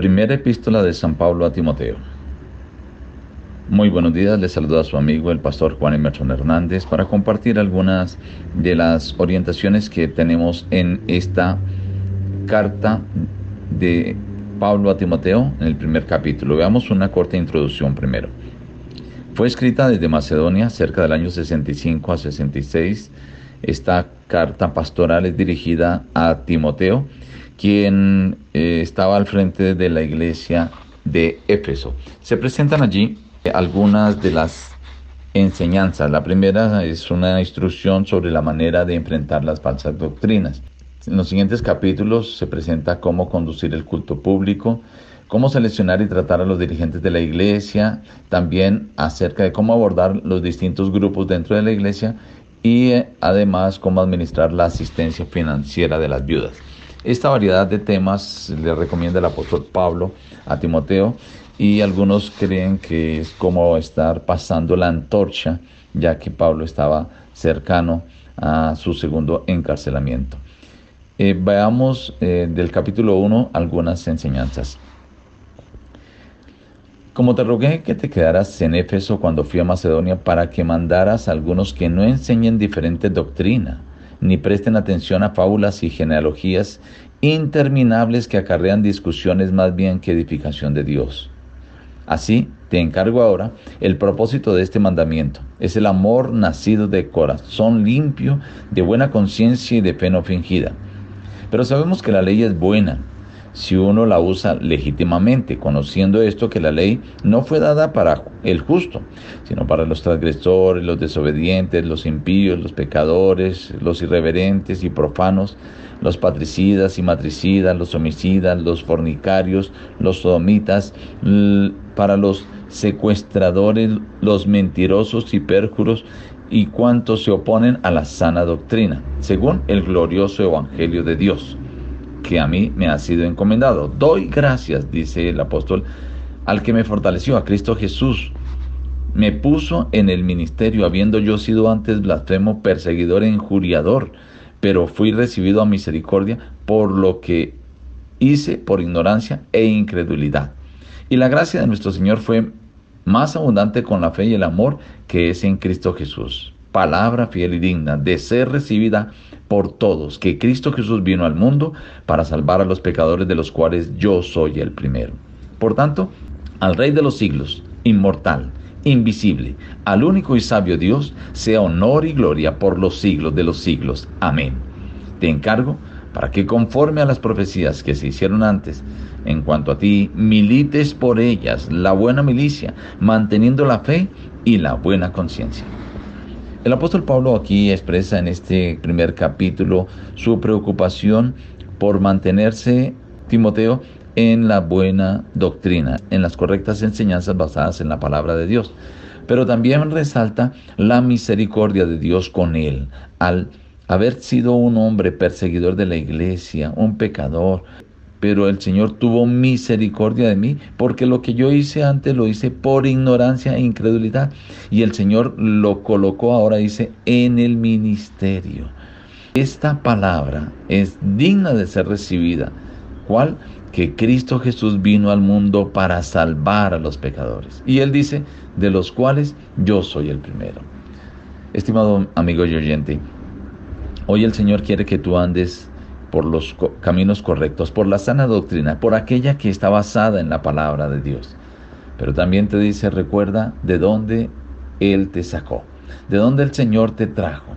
Primera epístola de San Pablo a Timoteo. Muy buenos días, les saluda a su amigo el pastor Juan Emerson Hernández para compartir algunas de las orientaciones que tenemos en esta carta de Pablo a Timoteo en el primer capítulo. Veamos una corta introducción primero. Fue escrita desde Macedonia cerca del año 65 a 66. Esta carta pastoral es dirigida a Timoteo quien eh, estaba al frente de la iglesia de Éfeso. Se presentan allí algunas de las enseñanzas. La primera es una instrucción sobre la manera de enfrentar las falsas doctrinas. En los siguientes capítulos se presenta cómo conducir el culto público, cómo seleccionar y tratar a los dirigentes de la iglesia, también acerca de cómo abordar los distintos grupos dentro de la iglesia y eh, además cómo administrar la asistencia financiera de las viudas. Esta variedad de temas le recomienda el apóstol Pablo a Timoteo y algunos creen que es como estar pasando la antorcha, ya que Pablo estaba cercano a su segundo encarcelamiento. Eh, veamos eh, del capítulo 1 algunas enseñanzas. Como te rogué que te quedaras en Éfeso cuando fui a Macedonia para que mandaras a algunos que no enseñen diferente doctrina ni presten atención a fábulas y genealogías interminables que acarrean discusiones más bien que edificación de Dios. Así, te encargo ahora el propósito de este mandamiento. Es el amor nacido de corazón limpio, de buena conciencia y de fe no fingida. Pero sabemos que la ley es buena si uno la usa legítimamente, conociendo esto que la ley no fue dada para el justo, sino para los transgresores, los desobedientes, los impíos, los pecadores, los irreverentes y profanos, los patricidas y matricidas, los homicidas, los fornicarios, los sodomitas, para los secuestradores, los mentirosos y pérjuros y cuantos se oponen a la sana doctrina, según el glorioso Evangelio de Dios que a mí me ha sido encomendado. Doy gracias, dice el apóstol, al que me fortaleció, a Cristo Jesús. Me puso en el ministerio, habiendo yo sido antes blasfemo, perseguidor injuriador, pero fui recibido a misericordia por lo que hice por ignorancia e incredulidad. Y la gracia de nuestro Señor fue más abundante con la fe y el amor que es en Cristo Jesús. Palabra fiel y digna de ser recibida por todos, que Cristo Jesús vino al mundo para salvar a los pecadores de los cuales yo soy el primero. Por tanto, al Rey de los siglos, inmortal, invisible, al único y sabio Dios, sea honor y gloria por los siglos de los siglos. Amén. Te encargo para que conforme a las profecías que se hicieron antes, en cuanto a ti, milites por ellas la buena milicia, manteniendo la fe y la buena conciencia. El apóstol Pablo aquí expresa en este primer capítulo su preocupación por mantenerse, Timoteo, en la buena doctrina, en las correctas enseñanzas basadas en la palabra de Dios. Pero también resalta la misericordia de Dios con él, al haber sido un hombre perseguidor de la iglesia, un pecador, pero el Señor tuvo misericordia de mí, porque lo que yo hice antes lo hice por ignorancia e incredulidad, y el Señor lo colocó ahora, dice, en el ministerio. Esta palabra es digna de ser recibida. ¿Cuál? Que Cristo Jesús vino al mundo para salvar a los pecadores. Y Él dice, de los cuales yo soy el primero. Estimado amigo y oyente, hoy el Señor quiere que tú andes por los caminos correctos, por la sana doctrina, por aquella que está basada en la palabra de Dios. Pero también te dice, recuerda de dónde Él te sacó, de dónde el Señor te trajo.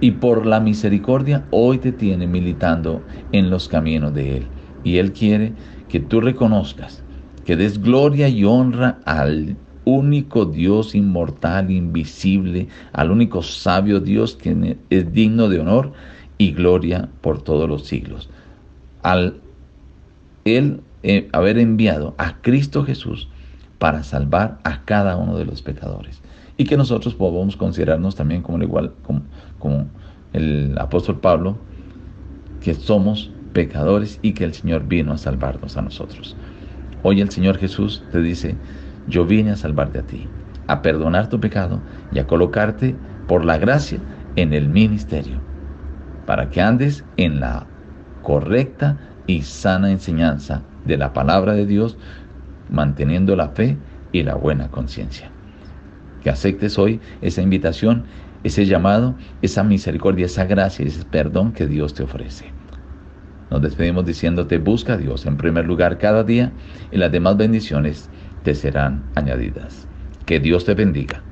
Y por la misericordia hoy te tiene militando en los caminos de Él. Y Él quiere que tú reconozcas, que des gloria y honra al único Dios inmortal, invisible, al único sabio Dios que es digno de honor y gloria por todos los siglos. Al Él eh, haber enviado a Cristo Jesús para salvar a cada uno de los pecadores. Y que nosotros podamos considerarnos también como, igual, como, como el apóstol Pablo, que somos pecadores y que el Señor vino a salvarnos a nosotros. Hoy el Señor Jesús te dice, yo vine a salvarte a ti, a perdonar tu pecado y a colocarte por la gracia en el ministerio para que andes en la correcta y sana enseñanza de la palabra de Dios, manteniendo la fe y la buena conciencia. Que aceptes hoy esa invitación, ese llamado, esa misericordia, esa gracia, ese perdón que Dios te ofrece. Nos despedimos diciéndote, busca a Dios en primer lugar cada día y las demás bendiciones te serán añadidas. Que Dios te bendiga.